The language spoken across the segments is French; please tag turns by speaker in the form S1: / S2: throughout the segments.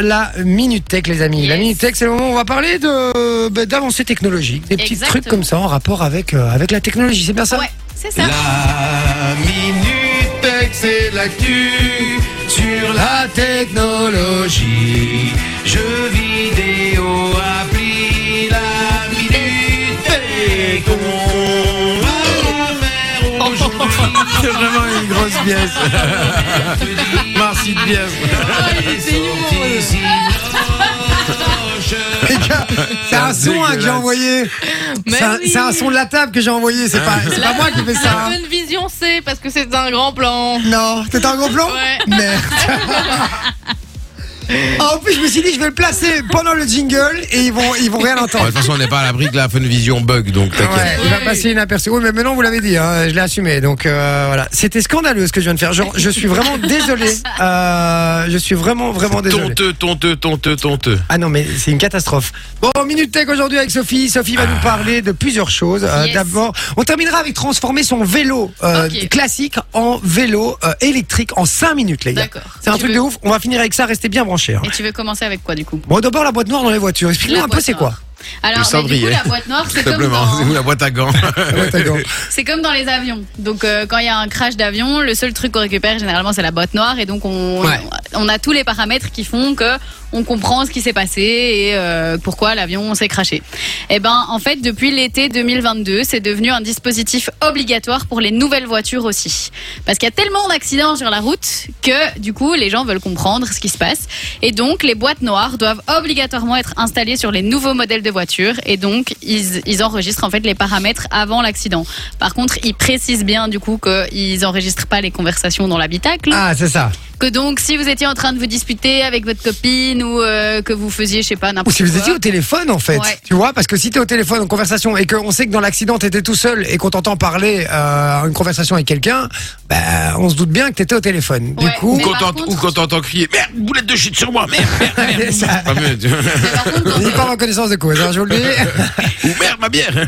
S1: la Minute Tech, les amis. La. Minute Tech, c'est le moment où on va parler de bah, d'avancées technologiques, des petits
S2: Exactement.
S1: trucs comme ça en rapport avec, euh, avec la technologie. C'est bien ça
S2: Ouais, c'est ça.
S3: La minute tech, c'est l'actu sur la technologie. Jeux vidéo,
S1: C'est vraiment une grosse pièce.
S3: Merci de bien.
S1: Les gars, c'est un son hein, que j'ai envoyé. C'est un,
S4: oui.
S1: c'est un son de la table que j'ai envoyé. C'est pas, c'est pas moi qui fais ça.
S4: La
S1: hein.
S4: bonne vision, c'est parce que c'est un grand plan.
S1: Non, t'es un gros plan
S4: Ouais.
S1: Merde. Ah, en plus, je me suis dit, je vais le placer pendant le jingle et ils vont, ils vont rien
S3: De
S1: entendre.
S3: toute façon, on n'est pas à l'abri que la Funvision bug, donc t'inquiète.
S1: Ouais, il va passer inaperçu. Oui, mais maintenant vous l'avez dit, hein, je l'ai assumé. Donc euh, voilà, c'était scandaleux ce que je viens de faire. Genre, je suis vraiment désolé. Euh, je suis vraiment, vraiment désolé.
S3: Tonteux, tonteux, tonteux, tonteux.
S1: Ah non, mais c'est une catastrophe. Bon, minute tech aujourd'hui avec Sophie. Sophie va nous parler de plusieurs choses. Euh,
S2: Yes.
S1: D'abord, on terminera avec transformer son vélo euh, classique en vélo euh, électrique en 5 minutes, les gars.
S2: D'accord.
S1: C'est un
S2: Tu
S1: truc
S2: veux-
S1: de ouf. On va finir avec ça. Restez bien branchés.
S2: Et tu veux commencer avec quoi du coup?
S1: Bon, d'abord la boîte noire dans les voitures. Explique-nous un peu c'est quoi?
S2: Alors, bah, du coup, la boîte noire, c'est comme, dans...
S3: la boîte à gants
S1: La boîte à gants.
S2: c'est comme dans les avions. Donc, euh, quand il y a un crash d'avion, le seul truc qu'on récupère généralement, c'est la boîte noire. Et donc, on,
S1: Ouais.
S2: On a tous les paramètres qui font que on comprend ce qui s'est passé et euh, pourquoi l'avion s'est crashé. Eh ben, en fait, depuis l'été 2022, c'est devenu un dispositif obligatoire pour les nouvelles voitures aussi. Parce qu'il y a tellement d'accidents sur la route que, du coup, les gens veulent comprendre ce qui se passe. Et donc, les boîtes noires doivent obligatoirement être installées sur les nouveaux modèles de voitures. Et donc, ils, ils enregistrent en fait les paramètres avant l'accident. Par contre, ils précisent bien, du coup, qu'ils enregistrent pas les conversations dans l'habitacle.
S1: Ah, c'est ça.
S2: Que donc, si vous étiez en train de vous disputer avec votre copine ou euh, que vous faisiez, je sais pas,
S1: Ou
S2: n'importe
S1: si vous
S2: quoi.
S1: étiez au téléphone en fait,
S2: Ouais.
S1: tu vois, parce que si t'es au téléphone en conversation et qu'on sait que dans l'accident t'étais tout seul et qu'on t'entend parler euh, une conversation avec quelqu'un, bah, on se doute bien que t'étais au téléphone. Du coup,
S3: Ou quand
S2: contre-
S3: ou quand t'entends crier Merde, boulette de shit sur moi, merde, merde, merde.
S1: ça,
S3: Ah.
S2: Mais par contre,
S1: il pas en connaissance de cause, hein, je vous le dis.
S3: Ou merde, ma bière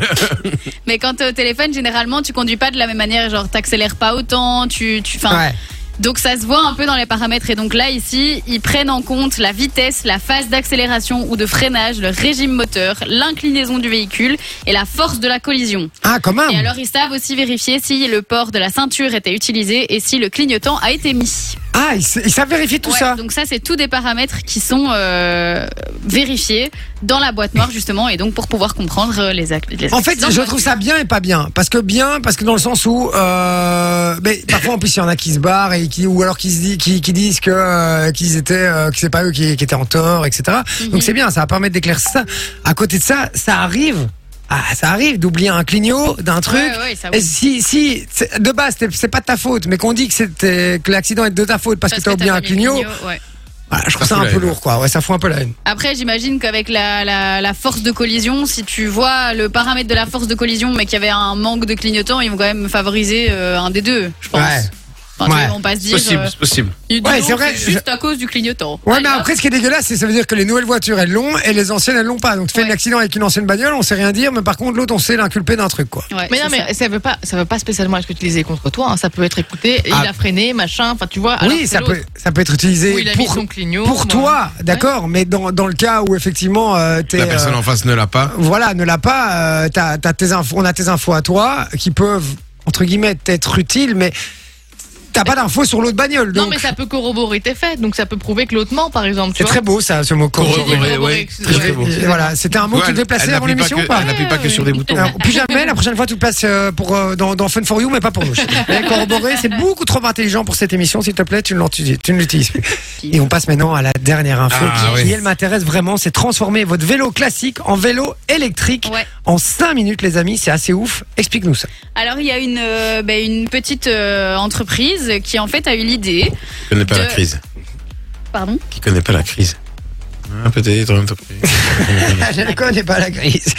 S2: Mais quand t'es au téléphone, généralement, tu conduis pas de la même manière. Genre, t'accélères pas autant, tu, tu, enfin.
S1: Ouais.
S2: Donc ça se voit un peu dans les paramètres. Et donc là, ici, ils prennent en compte la vitesse, la phase d'accélération ou de freinage, le régime moteur, l'inclinaison du véhicule et la force de la collision.
S1: Ah, quand même.
S2: Et alors, ils savent aussi vérifier si le port de la ceinture était utilisé et si le clignotant a été mis.
S1: Ah, ils, sa- ils savent vérifier tout
S2: Ouais,
S1: ça.
S2: Donc ça, c'est tous des paramètres qui sont euh, vérifiés dans la boîte noire justement, et donc pour pouvoir comprendre euh, les actes. les
S1: En fait,
S2: accidents de
S1: je
S2: voiture.
S1: trouve ça bien et pas bien. Parce que bien, parce que dans le sens où, euh, mais parfois en plus il y en a qui se barrent et qui, ou alors qui se disent, qui, qui disent que euh, qu'ils étaient, euh, que c'est pas eux qui, qui étaient en tort, etc.
S2: Mhm.
S1: Donc c'est bien, ça va permettre d'éclaircir ça. À côté de ça, ça arrive. Ah, ça arrive d'oublier un clignot d'un truc.
S2: Ouais, ouais, ça oui.
S1: si, si, c'est- de base, c'est- pas de ta faute, mais qu'on dit que c'était, que l'accident est de ta faute parce, que t'as oublié un clignot,
S2: clignot, ouais.
S1: voilà, je trouve
S3: Ça
S1: ça un peu lourd, quoi. Ouais, ça fout un peu la haine.
S2: Après, j'imagine qu'avec la, la, la force de collision, si tu vois le paramètre de la force de collision, mais qu'il y avait un manque de clignotant, ils vont quand même favoriser euh, un des deux, je pense.
S1: Ouais.
S2: Enfin,
S1: Ouais.
S2: pas se dire.
S3: Possible,
S2: euh,
S3: c'est possible.
S1: Ouais, c'est vrai,
S2: Juste à cause du clignotant.
S1: Ouais, mais après, ce qui est dégueulasse, c'est ça veut dire que les nouvelles voitures, elles l'ont et les anciennes, elles l'ont pas. Donc, tu fais
S2: Ouais.
S1: un accident avec une ancienne bagnole, on sait rien dire, mais par contre, l'autre, on sait l'inculper d'un truc, quoi.
S2: Ouais,
S4: Mais non,
S2: c'est
S4: mais
S2: ça.
S4: veut pas, ça veut pas spécialement être utilisé contre toi. hein. Ça peut être écouté,
S1: Ah.
S4: il a freiné, machin. Enfin, tu vois. alors
S1: oui, ça
S4: l'autre,
S1: peut, ça peut être utilisé
S4: Où il a mis
S1: pour,
S4: son clignot.
S1: pour
S4: moi.
S1: toi, d'accord, mais dans, dans le cas où effectivement, euh, t'es,
S3: La personne
S1: euh,
S3: en face ne l'a pas.
S1: voilà, ne l'a pas, euh, t'as, t'as tes infos, on a tes infos à toi qui peuvent, entre guillemets, être utiles, mais t'as pas d'infos sur l'autre bagnole.
S4: Non, mais ça peut corroborer tes faits. Donc, ça peut prouver que l'autre ment, par exemple.
S1: c'est très beau, ça, ce mot
S3: Corroborer,
S1: corroborer.
S4: Corroborer,
S3: ouais,
S4: excusez-moi.
S3: très beau.
S1: Et Voilà, c'était un mot
S3: Ouais,
S1: que tu devais placer
S3: elle
S1: avant l'émission ou pas
S3: Elle n'appuie pas que sur des boutons.
S1: Alors, plus jamais, la prochaine fois, tu te places euh, pour, euh, dans, dans Fun for You, mais pas pour nous. Corroborer, c'est beaucoup trop intelligent pour cette émission. S'il te plaît, tu ne l'utilises tu ne l'utilises plus. Et on passe maintenant à la dernière info
S3: Ah,
S1: qui,
S3: oui.
S1: elle, m'intéresse vraiment. C'est transformer votre vélo classique en vélo électrique
S2: Ouais.
S1: en 5 minutes, les amis. C'est assez ouf. Explique-nous ça.
S2: Alors, il y a une, euh, ben, une petite euh, entreprise qui, en fait, a eu l'idée.
S3: Qui connaît pas la crise.
S2: Pardon
S3: Qui connaît pas la crise. Ah, Peut-être.
S1: Je ne connais pas la crise.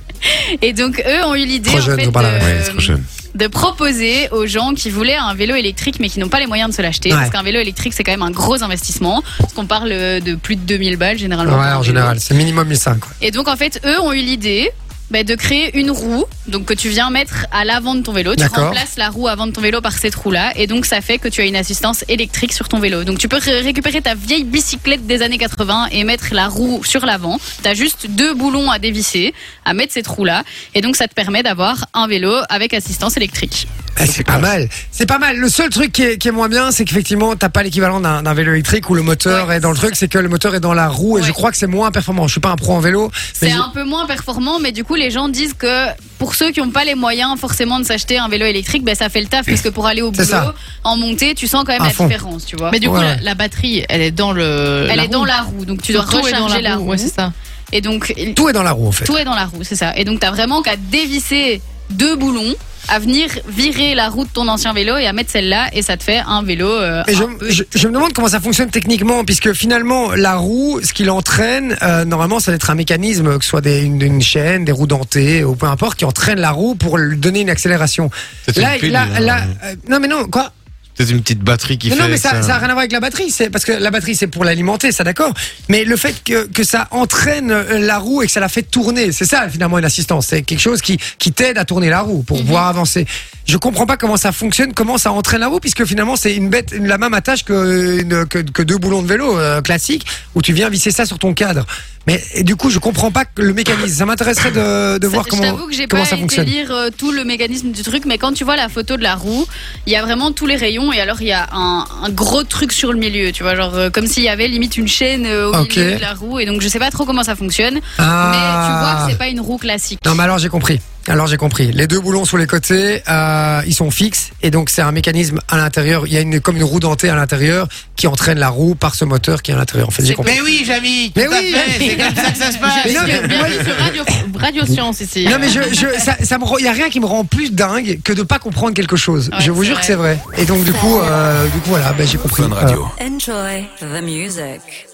S2: Et donc, eux ont eu l'idée,
S1: Trop
S2: en
S1: jeune,
S2: fait, de-
S3: Ouais, c'est trop jeune.
S2: de proposer aux gens qui voulaient un vélo électrique mais qui n'ont pas les moyens de se l'acheter.
S1: Ouais.
S2: Parce qu'un vélo électrique, c'est quand même un gros investissement. Parce qu'on parle euh, de plus de 2000 balles généralement.
S1: Ouais, en général, c'est minimum 1005. Quoi.
S2: Et donc, en fait, eux ont eu l'idée bah, de créer une roue, donc que tu viens mettre à l'avant de ton vélo. Tu remplaces la roue avant de ton vélo par cette roue-là, et donc ça fait que tu as une assistance électrique sur ton vélo. Donc tu peux ré- récupérer ta vieille bicyclette des années 80 et mettre la roue sur l'avant. T'as juste deux boulons à dévisser, à mettre cette roue-là, et donc ça te permet d'avoir un vélo avec assistance électrique.
S1: Eh, c'est pas mal. C'est pas mal. Le seul truc qui est, qui est moins bien, c'est qu'effectivement, t'as pas l'équivalent d'un vélo électrique où le moteur
S2: Ouais,
S1: est dans le truc, c'est que le moteur est dans la roue et
S2: Ouais.
S1: je crois que c'est moins performant. Je suis pas un pro en vélo,
S2: C'est
S1: je-
S2: un peu moins performant, mais du coup, les gens disent que pour ceux qui n'ont pas les moyens forcément de s'acheter un vélo électrique, ben, ça fait le taf, parce que pour aller au boulot,
S1: ça.
S2: en montée, tu sens quand même
S1: À
S2: la
S1: fond.
S2: différence, tu vois.
S4: Mais du coup,
S1: Ouais.
S4: la, la batterie, elle est dans le.
S2: Elle
S4: la
S2: est dans
S4: roue.
S2: la roue, donc tu dois
S4: Tout est dans
S2: recharger la roue.
S4: Ouais, c'est ça.
S2: et donc,
S1: tout est dans la roue en fait.
S2: tout est dans la roue, c'est ça. Et donc, tu as vraiment qu'à dévisser deux boulons, à venir virer la roue de ton ancien vélo et à mettre celle-là, et ça te fait un vélo. euh,
S1: Et je,
S2: un peu
S1: je, je me demande comment ça fonctionne techniquement, puisque finalement, la roue, ce qui l'entraîne, euh, normalement, ça doit être un mécanisme, que ce soit des, une, une chaîne, des roues dentées, ou peu importe, qui entraîne la roue pour lui donner une accélération.
S3: C'est
S1: Là,
S3: une pile,
S1: là,
S3: hein.
S1: là, euh, non mais non, quoi?
S3: Peut-être une petite batterie qui
S1: non,
S3: fait.
S1: non, mais ça, ça a rien à voir avec la batterie. C'est parce que la batterie, c'est pour l'alimenter, ça d'accord. Mais le fait que, que ça entraîne euh, la roue et que ça la fait tourner, c'est ça finalement une assistance. C'est quelque chose qui, qui t'aide à tourner la roue pour pouvoir avancer. Je comprends pas comment ça fonctionne, comment ça entraîne la roue, puisque finalement c'est une bête, la même attache que, une- que, que deux boulons de vélo euh, classiques où tu viens visser ça sur ton cadre. Mais et du coup, je comprends pas le mécanisme. Ça m'intéresserait de, de
S2: Ça,
S1: voir comment,
S2: que j'ai
S1: comment
S2: pas
S1: ça
S2: été
S1: fonctionne.
S2: lire euh, tout le mécanisme du truc, mais quand tu vois la photo de la roue, il y a vraiment tous les rayons et alors il y a un, un gros truc sur le milieu, tu vois, genre euh, comme s'il y avait limite une chaîne euh, au
S1: Ok.
S2: milieu de la roue et donc je sais pas trop comment ça fonctionne,
S1: Ah.
S2: mais tu vois que c'est pas une roue classique.
S1: Non, mais alors j'ai compris. Alors j'ai compris. Les deux boulons sur les côtés, euh, ils sont fixes et donc c'est un mécanisme à l'intérieur. Il y a une comme une roue dentée à l'intérieur qui entraîne la roue par ce moteur qui est à l'intérieur. En fait, j'ai compris.
S3: Mais oui, Jamy,
S1: Mais oui.
S3: c'est comme ça que ça se passe.
S1: Mais non, mais-
S4: Bienvenue sur Radio, Radio Science ici.
S1: Non mais je, je, ça, ça me, rend- il y a rien qui me rend plus dingue que de pas comprendre quelque chose.
S2: Ouais,
S1: je vous jure
S2: vrai.
S1: que c'est vrai. Et donc du coup, euh, du coup voilà, ben, j'ai compris.
S3: Fun Radio.
S5: Enjoy the music.